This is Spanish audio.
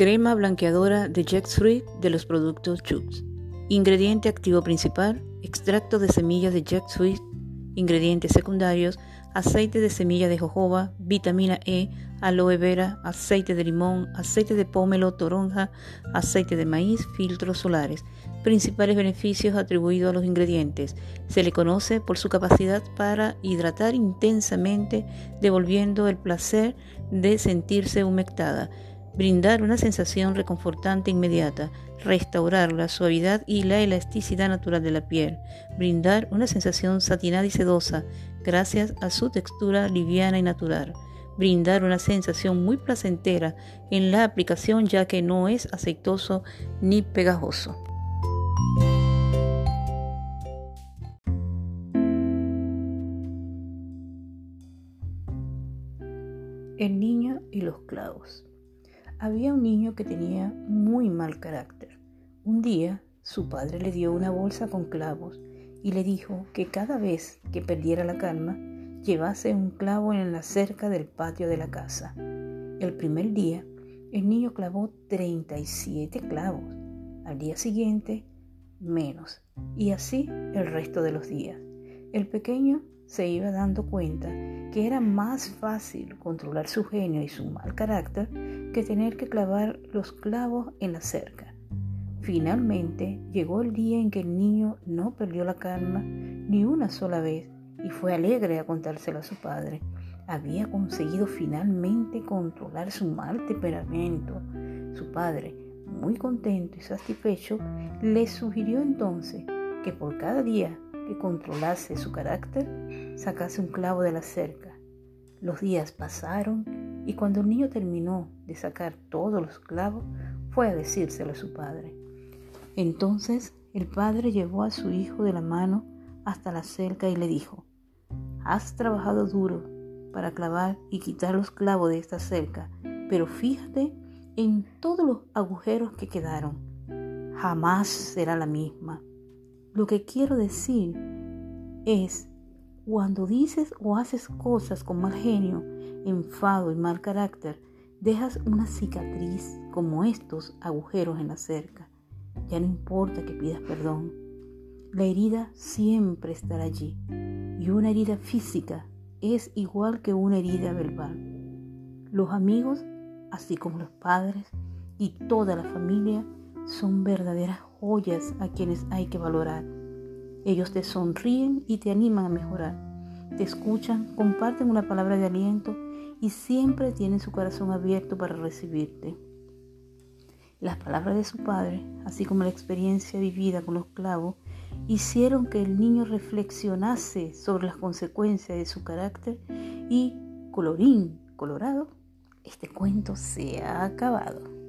Crema blanqueadora de jackfruit de los productos Jux. Ingrediente activo principal, extracto de semillas de jackfruit. Ingredientes secundarios, aceite de semilla de jojoba, vitamina E, aloe vera, aceite de limón, aceite de pómelo, toronja, aceite de maíz, filtros solares. Principales beneficios atribuidos a los ingredientes. Se le conoce por su capacidad para hidratar intensamente, devolviendo el placer de sentirse humectada brindar una sensación reconfortante inmediata, restaurar la suavidad y la elasticidad natural de la piel, brindar una sensación satinada y sedosa gracias a su textura liviana y natural, brindar una sensación muy placentera en la aplicación ya que no es aceitoso ni pegajoso. El niño y los clavos. Había un niño que tenía muy mal carácter. Un día su padre le dio una bolsa con clavos y le dijo que cada vez que perdiera la calma, llevase un clavo en la cerca del patio de la casa. El primer día, el niño clavó 37 clavos. Al día siguiente, menos. Y así el resto de los días. El pequeño se iba dando cuenta que era más fácil controlar su genio y su mal carácter que tener que clavar los clavos en la cerca. Finalmente llegó el día en que el niño no perdió la calma ni una sola vez y fue alegre a contárselo a su padre. Había conseguido finalmente controlar su mal temperamento. Su padre, muy contento y satisfecho, le sugirió entonces que por cada día controlase su carácter, sacase un clavo de la cerca. Los días pasaron y cuando el niño terminó de sacar todos los clavos, fue a decírselo a su padre. Entonces el padre llevó a su hijo de la mano hasta la cerca y le dijo, Has trabajado duro para clavar y quitar los clavos de esta cerca, pero fíjate en todos los agujeros que quedaron. Jamás será la misma. Lo que quiero decir es, cuando dices o haces cosas con mal genio, enfado y mal carácter, dejas una cicatriz como estos agujeros en la cerca. Ya no importa que pidas perdón. La herida siempre estará allí. Y una herida física es igual que una herida verbal. Los amigos, así como los padres y toda la familia, son verdaderas joyas a quienes hay que valorar. Ellos te sonríen y te animan a mejorar. Te escuchan, comparten una palabra de aliento y siempre tienen su corazón abierto para recibirte. Las palabras de su padre, así como la experiencia vivida con los clavos, hicieron que el niño reflexionase sobre las consecuencias de su carácter y, colorín colorado, este cuento se ha acabado.